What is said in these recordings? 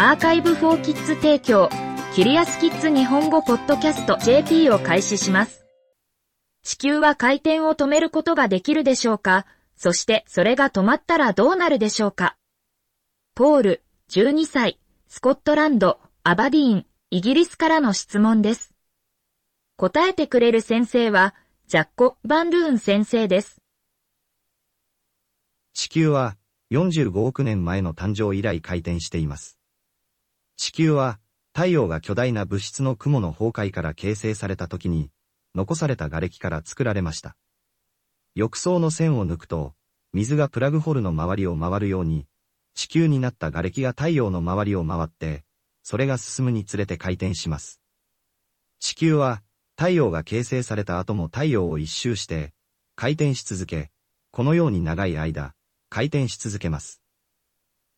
アーカイブフォーキッズ提供、キリアスキッズ日本語ポッドキャスト JP を開始します。地球は回転を止めることができるでしょうか？そしてそれが止まったらどうなるでしょうか？ポール、12歳、スコットランド、アバディーン、イギリスからの質問です。答えてくれる先生は、ジャッコ・バンルーン先生です。地球は45億年前の誕生以来回転しています。地球は太陽が巨大な物質の雲の崩壊から形成された時に、残された瓦礫から作られました。浴槽の線を抜くと、水がプラグホルの周りを回るように、地球になった瓦礫が太陽の周りを回って、それが進むにつれて回転します。地球は、太陽が形成された後も太陽を一周して、回転し続け、このように長い間、回転し続けます。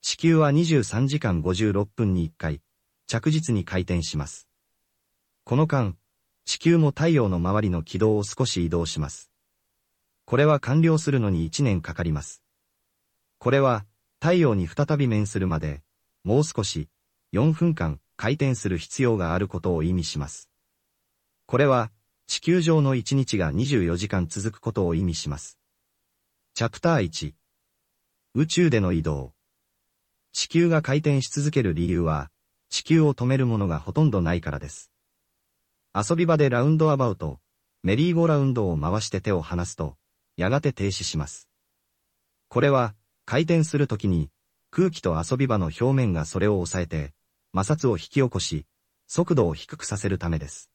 地球は23時間56分に1回、着実に回転します。この間、地球も太陽の周りの軌道を少し移動します。これは完了するのに1年かかります。これは、太陽に再び面するまで、もう少し、4分間回転する必要があることを意味します。これは、地球上の1日が24時間続くことを意味します。チャプター1宇宙での移動地球が回転し続ける理由は、地球を止めるものがほとんどないからです。遊び場でラウンドアバウト、メリーゴーラウンドを回して手を離すと、やがて停止します。これは、回転するときに、空気と遊び場の表面がそれを抑えて、摩擦を引き起こし、速度を低くさせるためです。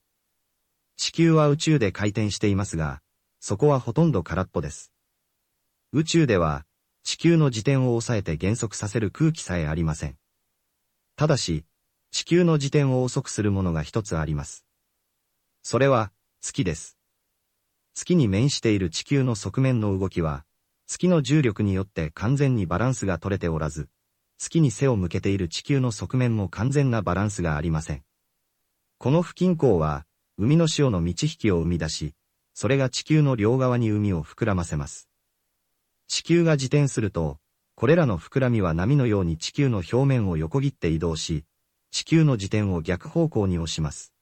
地球は宇宙で回転していますが、そこはほとんど空っぽです。宇宙では、地球の自転を抑えて減速させる空気さえありません。ただし、地球の自転を遅くするものが一つあります。それは、月です。月に面している地球の側面の動きは、月の重力によって完全にバランスが取れておらず、月に背を向けている地球の側面も完全なバランスがありません。この不均衡は、海の潮の満ち引きを生み出し、それが地球の両側に海を膨らませます。地球が自転すると、これらの膨らみは波のように地球の表面を横切って移動し、地球の自転を逆方向に押します。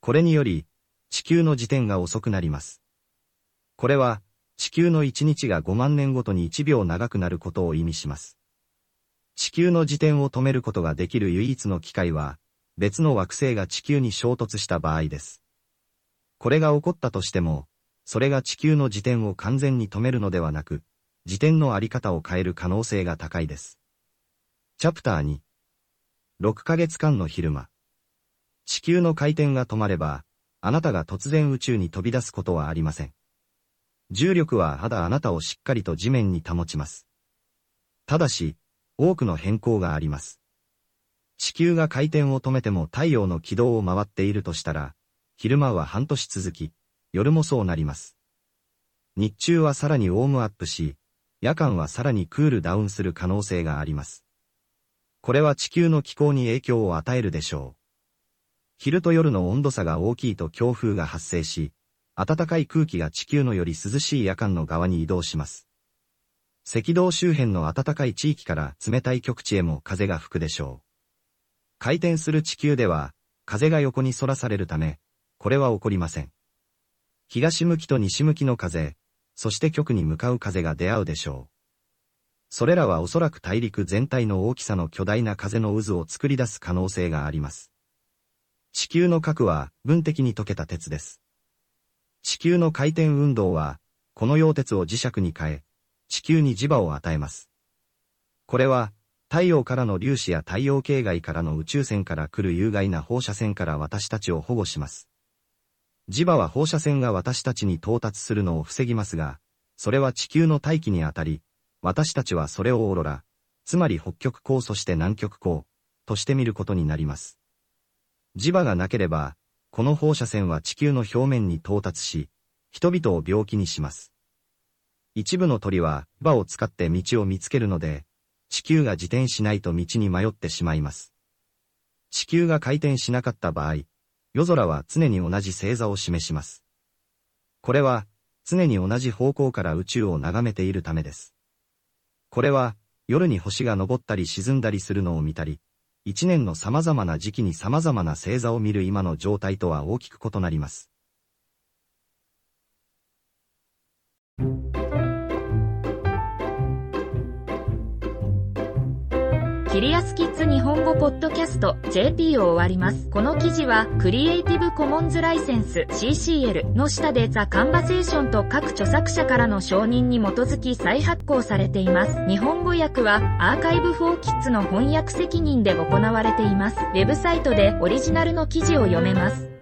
これにより、地球の自転が遅くなります。これは、地球の1日が5万年ごとに1秒長くなることを意味します。地球の自転を止めることができる唯一の機会は、別の惑星が地球に衝突した場合です。これが起こったとしても、それが地球の自転を完全に止めるのではなく、自転のあり方を変える可能性が高いです。チャプター2 6ヶ月間の昼間地球の回転が止まれば、あなたが突然宇宙に飛び出すことはありません。重力はまだあなたをしっかりと地面に保ちます。ただし、多くの変更があります。地球が回転を止めても太陽の軌道を回っているとしたら、昼間は半年続き、夜もそうなります。日中はさらにウォームアップし、夜間はさらにクールダウンする可能性があります。これは地球の気候に影響を与えるでしょう。昼と夜の温度差が大きいと強風が発生し、暖かい空気が地球のより涼しい夜間の側に移動します。赤道周辺の暖かい地域から冷たい極地へも風が吹くでしょう。回転する地球では、風が横に反らされるため、これは起こりません。東向きと西向きの風、そして極に向かう風が出会うでしょう。それらはおそらく大陸全体の大きさの巨大な風の渦を作り出す可能性があります。地球の核は分的に溶けた鉄です。地球の回転運動は、この溶鉄を磁石に変え、地球に磁場を与えます。これは、太陽からの粒子や太陽系外からの宇宙線から来る有害な放射線から私たちを保護します。磁場は放射線が私たちに到達するのを防ぎますが、それは地球の大気にあたり、私たちはそれをオーロラ、つまり北極光そして南極光、として見ることになります。磁場がなければ、この放射線は地球の表面に到達し、人々を病気にします。一部の鳥は、場を使って道を見つけるので、地球が自転しないと道に迷ってしまいます。地球が回転しなかった場合、夜空は常に同じ星座を示します。これは、常に同じ方向から宇宙を眺めているためです。これは、夜に星が昇ったり沈んだりするのを見たり、一年の様々な時期に様々な星座を見る今の状態とは大きく異なります。キリアスキッズ日本語ポッドキャスト JP を終わります。この記事はクリエイティブコモンズライセンス CCL の下でザ・カンバセーションと各著作者からの承認に基づき再発行されています。日本語訳はアーカイブフォーキッズの翻訳責任で行われています。ウェブサイトでオリジナルの記事を読めます。